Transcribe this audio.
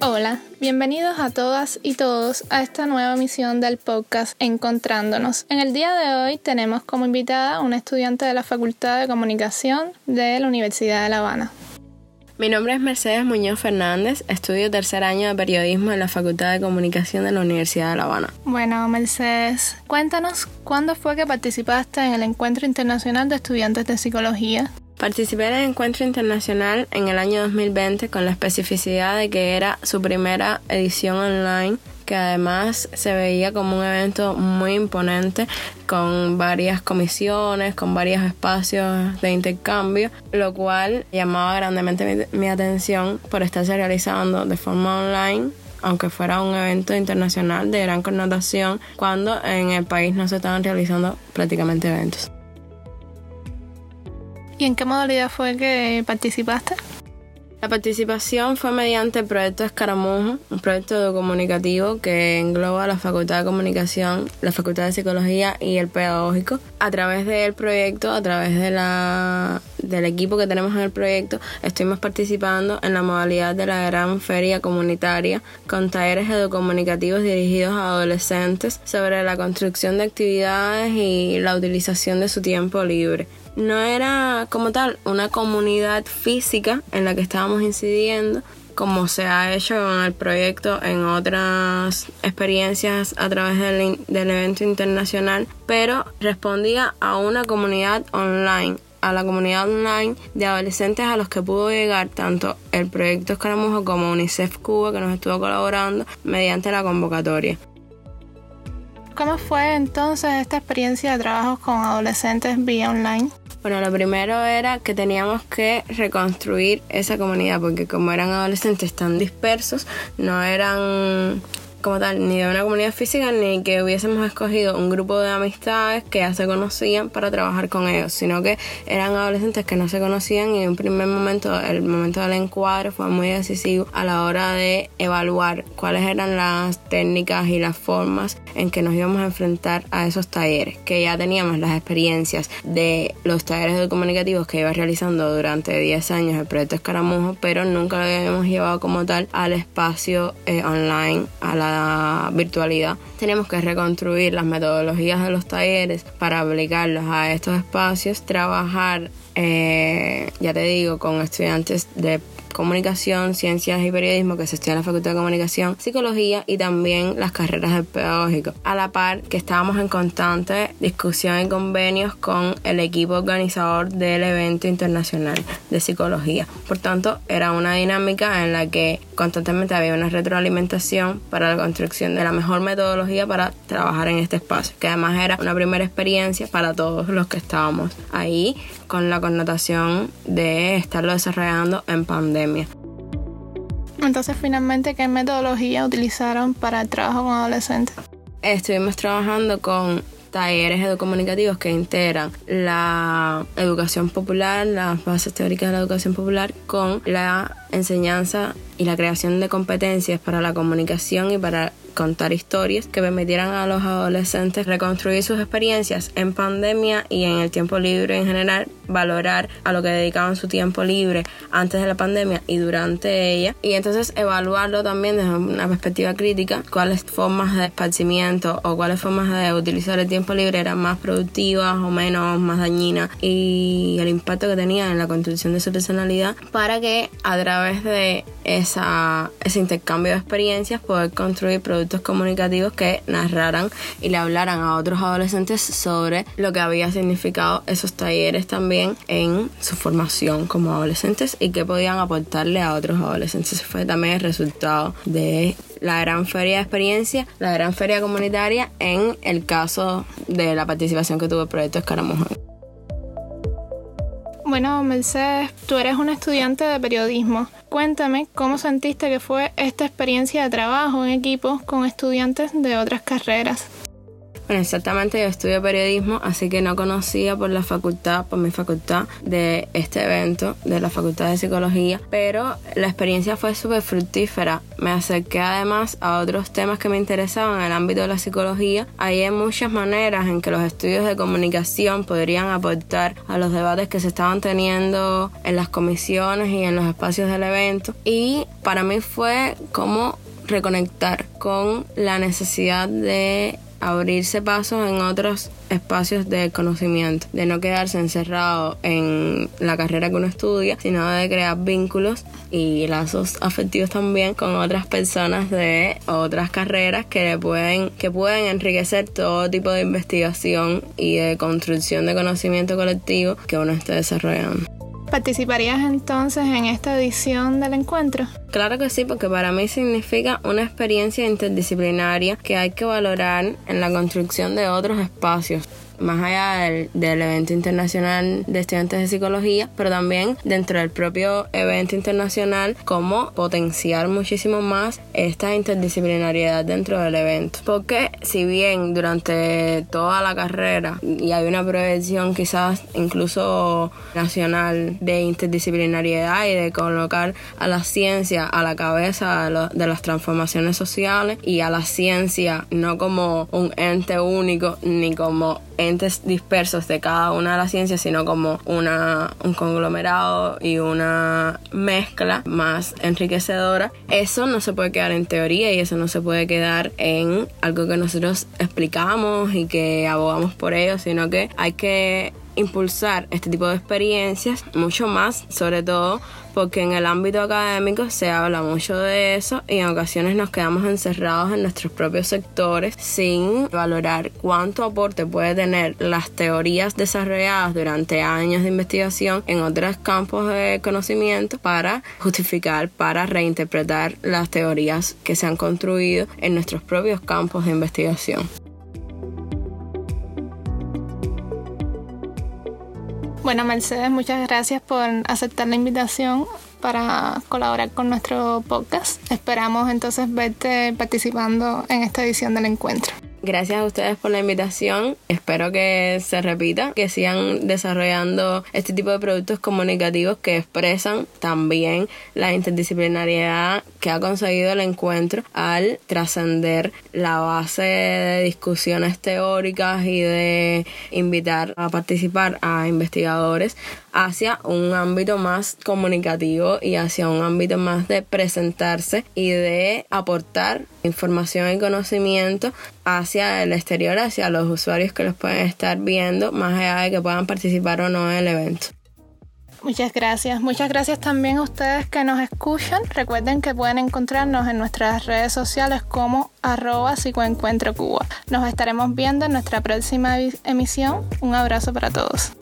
Hola, bienvenidos a todas y todos a esta nueva emisión del podcast Encontrándonos. En el día de hoy tenemos como invitada a una estudiante de la Facultad de Comunicación de la Universidad de La Habana. Mi nombre es Mercedes Muñoz Fernández, estudio tercer año de periodismo en la Facultad de Comunicación de la Universidad de La Habana. Bueno, Mercedes, cuéntanos cuándo fue que participaste en el Encuentro Internacional de Estudiantes de Psicología. Participé en el encuentro internacional en el año 2020 con la especificidad de que era su primera edición online que además se veía como un evento muy imponente con varias comisiones, con varios espacios de intercambio, lo cual llamaba grandemente mi, mi atención por estarse realizando de forma online aunque fuera un evento internacional de gran connotación, cuando en el país no se estaban realizando prácticamente eventos. ¿Y en qué modalidad fue que participaste? La participación fue mediante el proyecto Escaramujo, un proyecto comunicativo que engloba la Facultad de Comunicación, la Facultad de Psicología y el Pedagógico. A través del proyecto, a través de la, del equipo que tenemos en el proyecto, estuvimos participando en la modalidad de la gran feria comunitaria con talleres educomunicativos dirigidos a adolescentes sobre la construcción de actividades y la utilización de su tiempo libre no era como tal una comunidad física en la que estábamos incidiendo, como se ha hecho en el proyecto en otras experiencias a través del, evento internacional, pero respondía a una comunidad online a la comunidad online de adolescentes a los que pudo llegar tanto el proyecto Escaramujo como UNICEF Cuba que nos estuvo colaborando mediante la convocatoria. ¿Cómo fue entonces esta experiencia de trabajo con adolescentes vía online? Bueno, lo primero era que teníamos que reconstruir esa comunidad porque como eran adolescentes tan dispersos, no eran como tal, ni de una comunidad física, ni que hubiésemos escogido un grupo de amistades que ya se conocían para trabajar con ellos, sino que eran adolescentes que no se conocían y en un primer momento, el momento del encuadre fue muy decisivo a la hora de evaluar cuáles eran las técnicas y las formas en que nos íbamos a enfrentar a esos talleres, que ya teníamos las experiencias de los talleres comunicativos que iba realizando durante 10 años el proyecto Escaramujo, pero nunca lo habíamos llevado como tal al espacio eh, online, a la virtualidad, tenemos que reconstruir las metodologías de los talleres para aplicarlos a estos espacios, trabajar, eh, ya te digo, con estudiantes de comunicación, ciencias y periodismo que se estudia en la Facultad de Comunicación, psicología y también las carreras de pedagógico. A la par que estábamos en constante discusión y convenios con el equipo organizador del evento internacional de psicología. Por tanto, era una dinámica en la que constantemente había una retroalimentación para la construcción de la mejor metodología para trabajar en este espacio, que además era una primera experiencia para todos los que estábamos ahí con la connotación de estarlo desarrollando en pandemia. Entonces, finalmente, ¿qué metodología utilizaron para el trabajo con adolescentes? Estuvimos trabajando con talleres educomunicativos que integran la educación popular, las bases teóricas de la educación popular con la enseñanza y la creación de competencias para la comunicación y para contar historias que permitieran a los adolescentes reconstruir sus experiencias en pandemia y en el tiempo libre en general, valorar a lo que dedicaban su tiempo libre antes de la pandemia y durante ella, y entonces evaluarlo también desde una perspectiva crítica, cuáles formas de esparcimiento o cuáles formas de utilizar el tiempo libre eran más productivas o menos, más dañinas y el impacto que tenían en la construcción de su personalidad para que a través de esa, ese intercambio de experiencias poder construir productos comunicativos que narraran y le hablaran a otros adolescentes sobre lo que había significado esos talleres también en su formación como adolescentes y que podían aportarle a otros adolescentes. Ese fue también el resultado de la gran feria de experiencia, la gran feria comunitaria en el caso de la participación que tuvo el proyecto Escaramujo. Bueno, Mercedes, tú eres una estudiante de periodismo. Cuéntame cómo sentiste que fue esta experiencia de trabajo en equipos con estudiantes de otras carreras. Bueno, exactamente, yo estudio periodismo, así que no conocía por la facultad, por mi facultad, de este evento de la Facultad de Psicología, pero la experiencia fue súper fructífera. Me acerqué además a otros temas que me interesaban en el ámbito de la psicología. Hay muchas maneras en que los estudios de comunicación podrían aportar a los debates que se estaban teniendo en las comisiones y en los espacios del evento. Y para mí fue como reconectar con la necesidad de abrirse pasos en otros espacios de conocimiento, de no quedarse encerrado en la carrera que uno estudia, sino de crear vínculos y lazos afectivos también con otras personas de otras carreras que pueden que pueden enriquecer todo tipo de investigación y de construcción de conocimiento colectivo que uno esté desarrollando. ¿Participarías entonces en esta edición del encuentro? Claro que sí, porque para mí significa una experiencia interdisciplinaria que hay que valorar en la construcción de otros espacios más allá del, evento internacional de estudiantes de psicología, pero también dentro del propio evento internacional, cómo potenciar muchísimo más esta interdisciplinariedad dentro del evento. Porque si bien durante toda la carrera y hay una prevención quizás incluso nacional de interdisciplinariedad y de colocar a la ciencia a la cabeza de, de las transformaciones sociales y a la ciencia no como un ente único ni como dispersos de cada una de las ciencias, sino como una, un conglomerado y una mezcla más enriquecedora. Eso no se puede quedar en teoría y eso no se puede quedar en algo que nosotros explicamos y que abogamos por ello, sino que hay que impulsar este tipo de experiencias mucho más, sobre todo porque en el ámbito académico se habla mucho de eso y en ocasiones nos quedamos encerrados en nuestros propios sectores sin valorar cuánto aporte puede tener las teorías desarrolladas durante años de investigación en otros campos de conocimiento para justificar, para reinterpretar las teorías que se han construido en nuestros propios campos de investigación. Bueno, Mercedes, muchas gracias por aceptar la invitación para colaborar con nuestro podcast. Esperamos entonces verte participando en esta edición del encuentro. Gracias a ustedes por la invitación. Espero que se repita, que sigan desarrollando este tipo de productos comunicativos que expresan también la interdisciplinariedad que ha conseguido el encuentro al trascender la base de discusiones teóricas y de invitar a participar a investigadores hacia un ámbito más comunicativo y hacia un ámbito más de presentarse y de aportar información y conocimiento hacia el exterior, hacia los usuarios que los pueden estar viendo, más allá de que puedan participar o no en el evento. Muchas gracias. Muchas gracias también a ustedes que nos escuchan. Recuerden que pueden encontrarnos en nuestras redes sociales como arroba psicoencuentro Cuba. Nos estaremos viendo en nuestra próxima emisión. Un abrazo para todos.